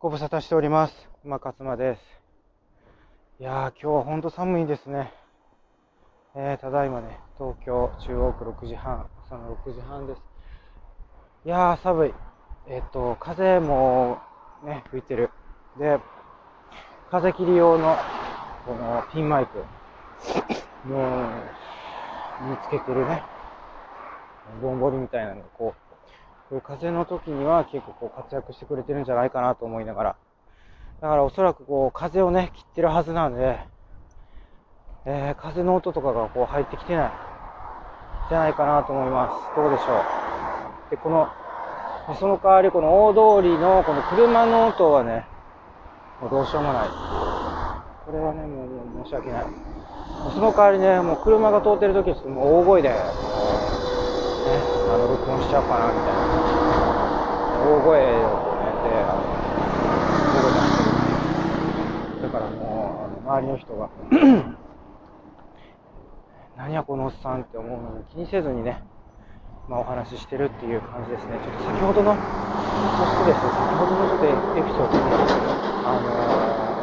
ご無沙汰しております。馬勝間です。いやー、今日はほんと寒いですね。えー、ただいまね、東京中央区6時半、朝の6時半です。いやー、寒い。えっ、と、風もね、吹いてる。で、風切り用の、このピンマイク、もう、見つけてるね、ぼんぼりみたいなのをこ、う風の時には結構こう活躍してくれてるんじゃないかなと思いながら、だからおそらくこう風をね、切ってるはずなんで、えー、風の音とかがこう入ってきてない、じゃないかなと思います。どうでしょう。で、この、その代わりこの大通りのこの車の音はね、もうどうしようもない。これはね、もう申し訳ない。その代わりね、もう車が通ってる時はもう大声で、ねあの録音しちゃおうかなみたいな大声をこうねであの大声出してるだからもうあの周りの人が 何やこのおっさんって思うのに気にせずにねまあ、お話ししてるっていう感じですね。ちょっと先ほどの、そしてですね、先ほどのちょっとエピソードで、あの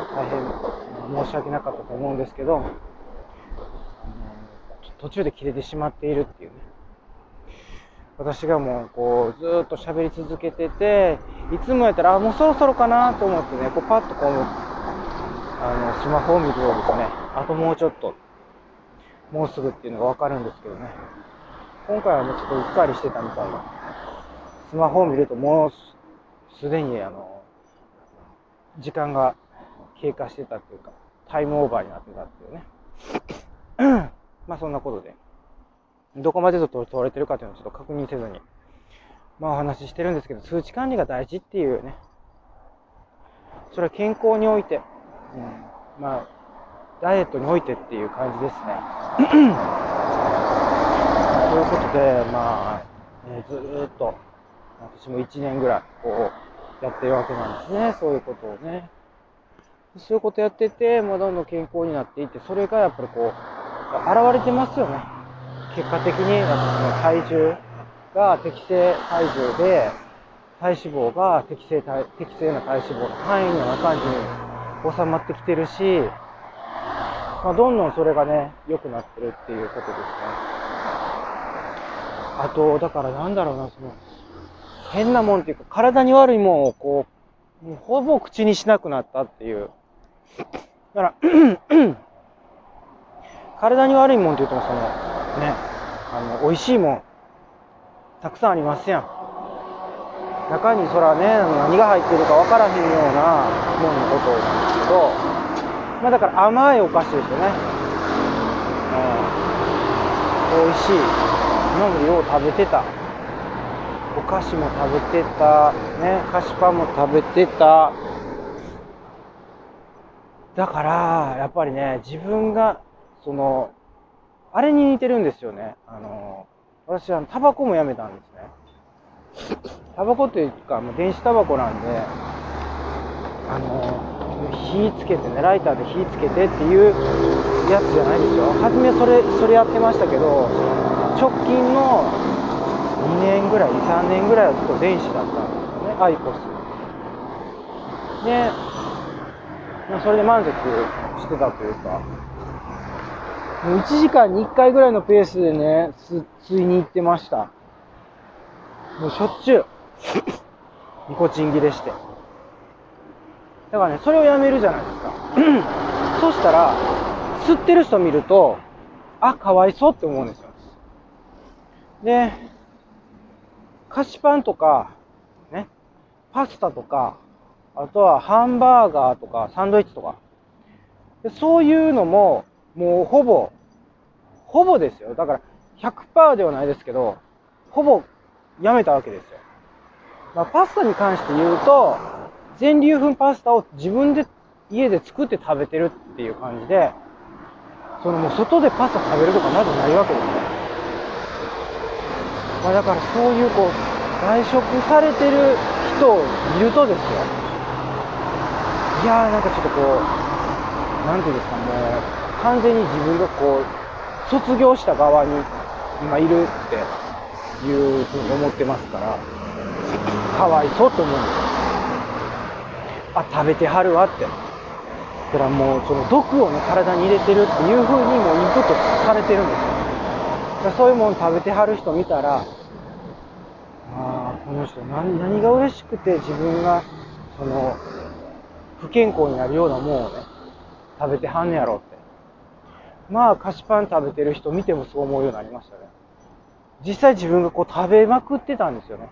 ー、大変申し訳なかったと思うんですけど、あのー、途中で切れてしまっているっていうね。私がもうこうずっと喋り続けてて、いつもやったら、あ、もうそろそろかなと思ってね、こうパッとこう、あの、スマホを見るとですね、あともうちょっと、もうすぐっていうのがわかるんですけどね。今回はもうちょっとうっかりしてたみたいな。スマホを見るともうすでにあの、時間が経過してたっていうか、タイムオーバーになってたっていうね。まあそんなことで。どこまでと取れてるかというのをちょっと確認せずに、まあお話ししてるんですけど、数値管理が大事っていうね、それは健康において、うん、まあ、ダイエットにおいてっていう感じですね。ということで、まあ、ね、ずっと、私も1年ぐらい、こう、やってるわけなんですね、そういうことをね。そういうことやってて、まあ、どんどん健康になっていって、それがやっぱりこう、現れてますよね。結果的に体重が適正体重で、体脂肪が適正体、適正な体脂肪の範囲の中に収まってきてるし、まあ、どんどんそれがね、良くなってるっていうことですね。あと、だからなんだろうな、その、変なもんっていうか、体に悪いもんをこう、もうほぼ口にしなくなったっていう。だから、体に悪いもんって言ってもその、ねあの、美味しいもん、たくさんありますやん。中にそらね、何が入ってるか分からへんようなもんのことなんですけど、まあだから甘いお菓子ですよね。うん、美味しい。今までよう食べてた。お菓子も食べてた。ね、菓子パンも食べてた。だから、やっぱりね、自分が、その、あれに似てるんですよね。あの、私はタバコもやめたんですね。タバコというか、もう電子タバコなんで、あの、火つけてね、ライターで火つけてっていうやつじゃないですよ。初めそれ、それやってましたけど、直近の2年ぐらい、2、3年ぐらいはずっと電子だったんですよね、アイコス。で、それで満足してたというか、1時間に1回ぐらいのペースでね、吸いに行ってました。もうしょっちゅう、ニコチン切れして。だからね、それをやめるじゃないですか。そしたら、吸ってる人見ると、あ、かわいそうって思うんですよ。で、菓子パンとか、ね、パスタとか、あとはハンバーガーとか、サンドイッチとか、そういうのも、もうほぼほぼですよ。だから100%ではないですけど、ほぼやめたわけですよ。まあ、パスタに関して言うと、全粒粉パスタを自分で家で作って食べてるっていう感じで、そのもう外でパスタ食べるとかまずないわけですね。まあ、だからそういうこう、外食されてる人を見るとですよ。いやーなんかちょっとこう、なんていうんですか、もう完全に自分がこう、卒業した側に今いるっていうふうに思ってますから、かわいそうと思うんですよ。あ、食べてはるわって。だからもう、その毒をね、体に入れてるっていう風にもうインプットされてるんですよ。だそういうもの食べてはる人見たら、ああ、この人何何が嬉しくて自分が、その、不健康になるようなもんをね、食べてはんねやろって。まあ、菓子パン食べてる人見てもそう思うようになりましたね。実際自分がこう食べまくってたんですよね。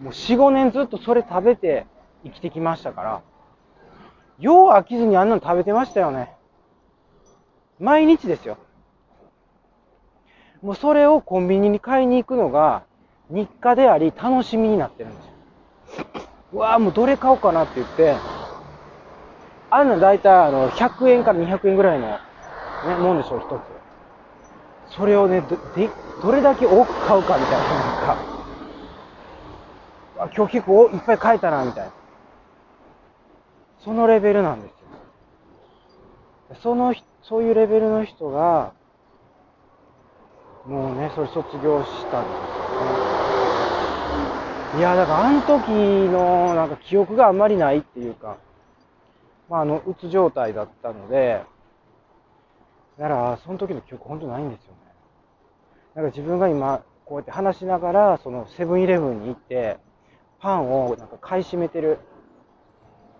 もう4、5年ずっとそれ食べて生きてきましたから、よう飽きずにあんなの食べてましたよね。毎日ですよ。もうそれをコンビニに買いに行くのが日課であり楽しみになってるんですよ。うわぁ、もうどれ買おうかなって言って、あんな大体あの100円から200円ぐらいの、ね、もんでしょう、一つ。それをね、ど、で、どれだけ多く買うかみたいな、なんか。あ今日結構いっぱい買えたな、みたいな。そのレベルなんですよ。そのひ、そういうレベルの人が、もうね、それ卒業したんですよね。いや、だからあの時のなんか記憶があんまりないっていうか、まああの、うつ状態だったので、だからその時の記憶本当ないんですよね。なんか自分が今、こうやって話しながら、そのセブンイレブンに行って、パンをなんか買い占めてる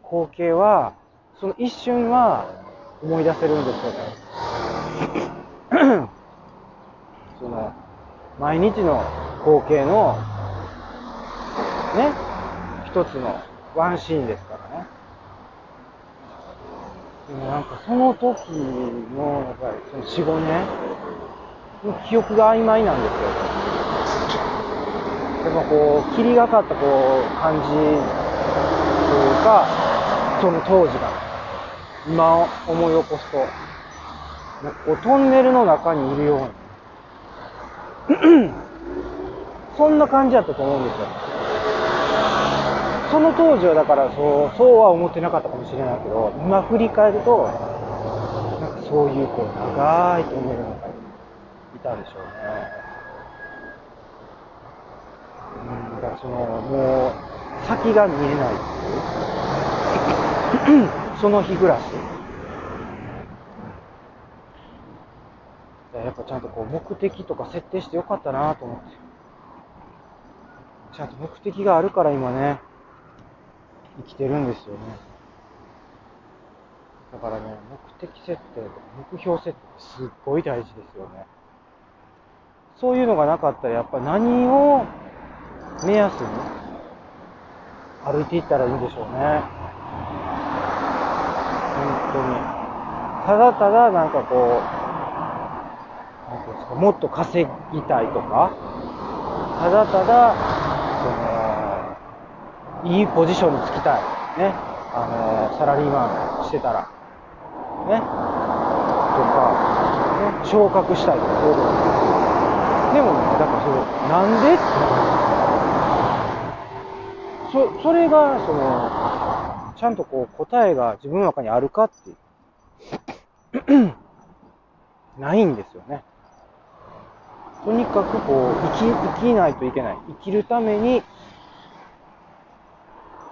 光景は、その一瞬は思い出せるんですよね。その、毎日の光景の、ね、一つのワンシーンですからね。でもなんかその時の、やっぱりその4、5年の記憶が曖昧なんですよ。やっぱこう、霧がかったこう、感じというか、その当時が、今思い起こすと、なんかこう、トンネルの中にいるような、そんな感じだったと思うんですよ。その当時はだからそう、そうは思ってなかったかもしれないけど、今振り返ると、なんかそういうこう、長いトンネルの中にいたでしょうね。うん、だからその、もう、先が見えないっていう。その日暮らし。やっぱちゃんとこう、目的とか設定してよかったなと思って。ちゃんと目的があるから今ね、生きてるんですよね。だからね、目的設定目標設定すっごい大事ですよね。そういうのがなかったらやっぱ何を目安に歩いていったらいいんでしょうね。本当に。ただただなんかこう、なんていうんですか、もっと稼ぎたいとか、ただただ、いいポジションにつきたい。ね。あの、サラリーマンしてたら。ね。とか、ね、昇格したいとか、そういうことでもね、だからそれ、なんで？ってそ、それが、その、ちゃんとこう答えが自分の中にあるかっていう、ないんですよね。とにかくこう、生き、生きないといけない。生きるために、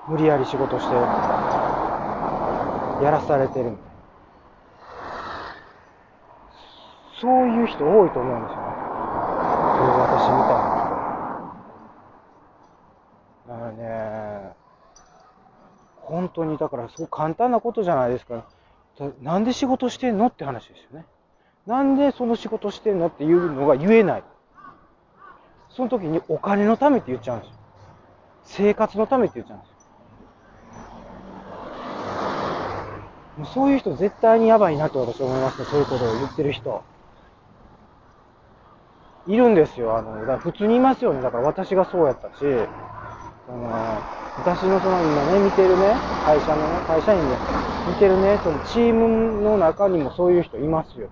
無理やり仕事して、やらされてるみたいな。そういう人多いと思うんですよね。そういう私みたいな人。だからね、本当に、だからそう簡単なことじゃないですか。なんで仕事してんのって話ですよね。なんでその仕事してんのっていうのが言えない。その時にお金のためって言っちゃうんですよ。生活のためって言っちゃうんですよ。もうそういう人絶対にやばいなと私は思いますね。そういうことを言ってる人。いるんですよ。あの、だから普通にいますよね。だから私がそうやったし、あの、私のその今ね、見てるね、会社のね、会社員で見てるね、そのチームの中にもそういう人いますよ。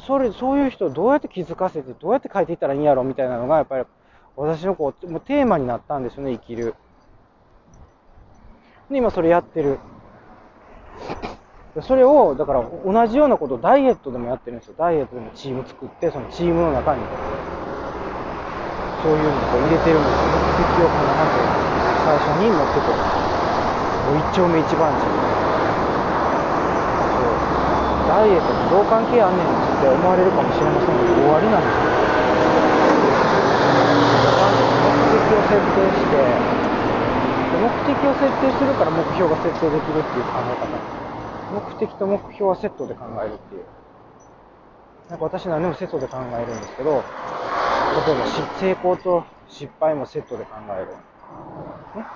それ、そういう人をどうやって気づかせて、どうやって変えていったらいいんやろみたいなのが、やっぱり私のこう、もうテーマになったんですよね、生きる。で、今それやってる。それを、だから同じようなことをダイエットでもやってるんですよ。ダイエットでもチーム作って、そのチームの中に、そういうのを入れてるんですよ。目的を必ず最初に持ってこう。もう一丁目一番地。そう。ダイエットとどう関係あんねんって思われるかもしれませんけど、終わりなんですよ。目的を設定して、目的を設定するから目標が設定できるっていう考え方です。目的と目標はセットで考えるっていう。なんか私何でもセットで考えるんですけど、例えば成功と失敗もセットで考える。ね、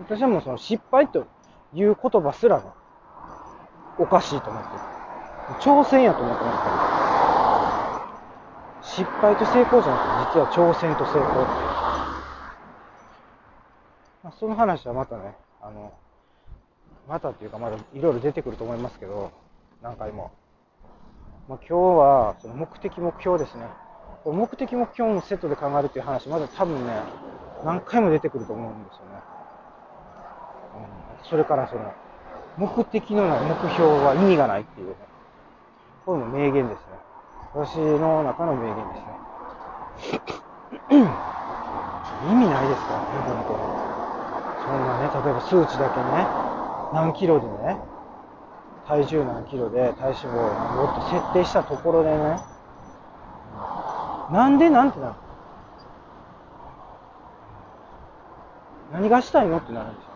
私はもうその失敗という言葉すらね、おかしいと思ってる。挑戦やと思ってますから。失敗と成功じゃなくて、実は挑戦と成功っていう。まあ、その話はまたね、あの、またっていうかまだいろいろ出てくると思いますけど、何回も。まあ、今日はその目的目標ですね。目的目標もセットで考えるっていう話、まだ多分ね、何回も出てくると思うんですよね。うん、それからその、目的のない目標は意味がないっていう、ね、これも名言ですね。私の中の名言ですね。意味ないですからね、本当に。そんなね、例えば数値だけね、何キロでね、体重何キロで体脂肪をもっと設定したところでね、なんでなんてなる？何がしたいのってなるんですよ。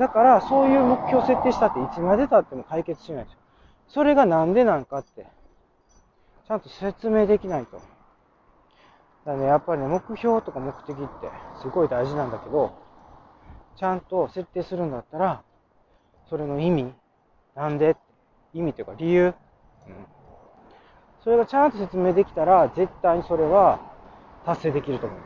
だから、そういう目標設定したっていつまで経っても解決しないんですよ。それがなんでなんかって、ちゃんと説明できないと。だね、やっぱりね、目標とか目的ってすごい大事なんだけど、ちゃんと設定するんだったら、それの意味、なんで？意味というか理由、うん、それがちゃんと説明できたら、絶対にそれは達成できると思う。